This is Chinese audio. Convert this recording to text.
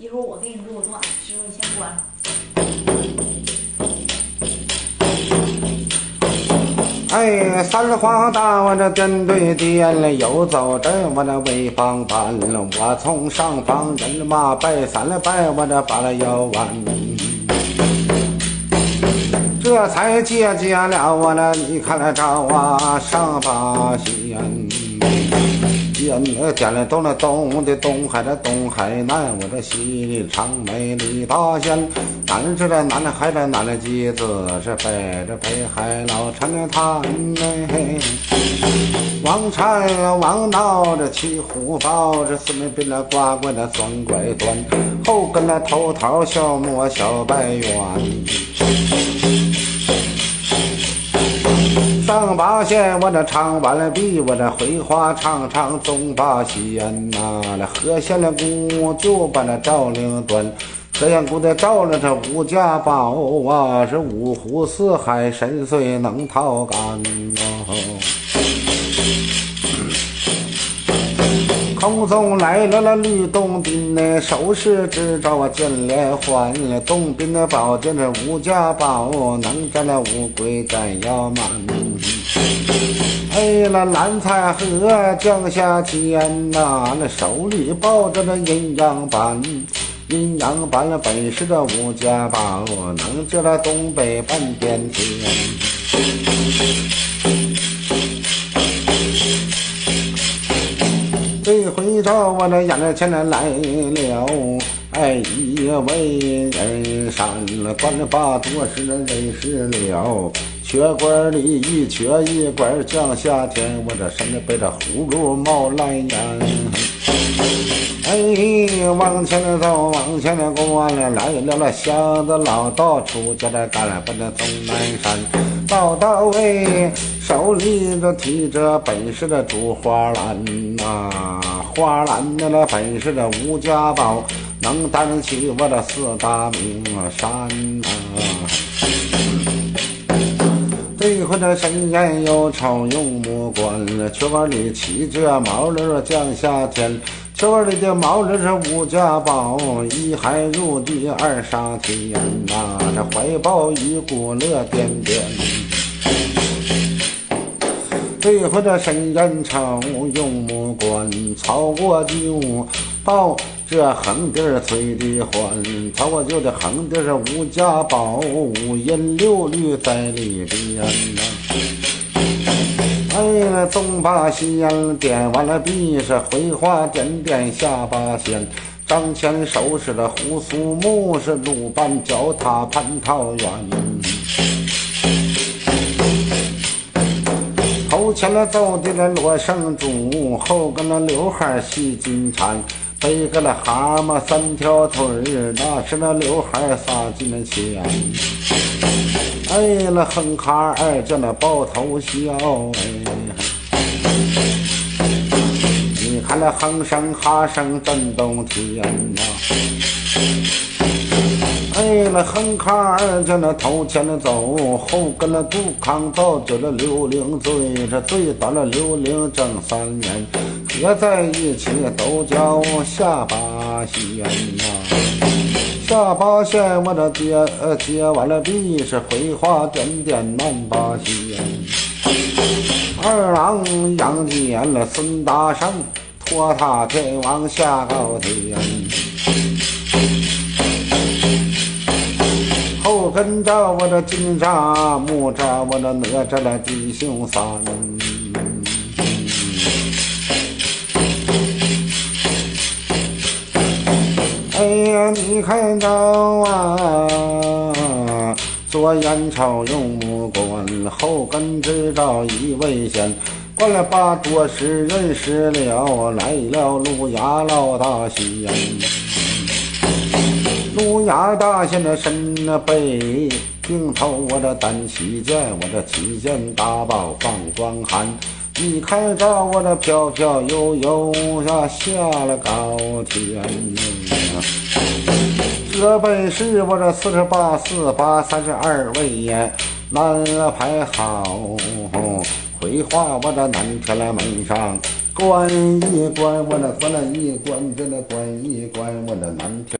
一会儿我给你录段，师傅你先关。哎，三花大我这点对点了，游走这我这潍坊办了，我从上方人马拜三了拜，我这拜了要完，这才接接了我那你看那招啊上八仙。点了点了东了东的东海的东海南，我这西里长美李大仙，南是这南海的南的鸡子，是北这北海老陈的滩嘞。王禅王闹这七虎豹，这四面边那呱呱的钻拐钻，后跟那头头小磨小白猿。上八仙，我这唱完了毕，我这回话唱唱中八仙呐。那和弦的鼓就把那赵灵端，和弦鼓的赵了这五家宝啊，是五湖四海深邃能掏干哦。空中来了那吕洞宾呢，手持执照啊见连环，洞宾的宝剑这五家宝，能战那乌龟斩妖蛮。哎，那蓝采和降下天呐，那手里抱着那阴阳板，阴阳板本是这吴家宝，能治那东北半边天。这回着我那眼前来了，哎，一位人山了，关了把多时人事了。缺管里一瘸一管降下天，我这身子被这葫芦冒蓝烟。哎，往前走，往前的过了，来了那巷子老道，出家的干了奔那东南山。到到位，手里头提着本是的竹花篮呐，花篮的那本是的吴家宝，能担起我这四大名山呐。这回这神仙又朝用木关了，雀儿里骑着毛驴儿降下天，雀儿里的毛驴是五家宝，一海入地二上天呐，这怀抱一股乐颠颠。这回这神仙朝用木关，超过九宝。这横地儿催的欢，他我就这横地儿是五家宝，五音六律在里边呐。哎，那东八仙点完了币是回话点点下八仙，张骞手持的胡苏木是鲁班脚踏蟠桃园，头前了走的那罗生珠，后跟那刘海戏金蝉。背个那蛤蟆三条腿儿，那是那刘海撒进了钱。哎，那哼哈儿叫那抱头笑哎，你看那哼声哈声震动天呐。哎，那哼哈儿叫那头前的走，后跟那杜康道，叫那刘伶醉，这醉倒了刘伶整三年。合在一起都叫下八仙。呐，下八仙。我这接呃接完了币是回话点点满八仙，二郎杨戬了孙大圣托塔天王下高天，后跟着我这金吒木吒我这哪吒了弟兄三。你看着啊，左眼朝右目观，后跟知道一位仙，关了把多时认识了，来了路牙老大仙。路牙大仙的身背，顶头我这单旗剑，我这旗剑大宝放光寒。你看着我这飘飘悠悠呀，下了高天。这本是我这四十八四八三十二位呀，南排好。回话我这南天来门上关一关，我这关了一关，这那关一关，我这南天。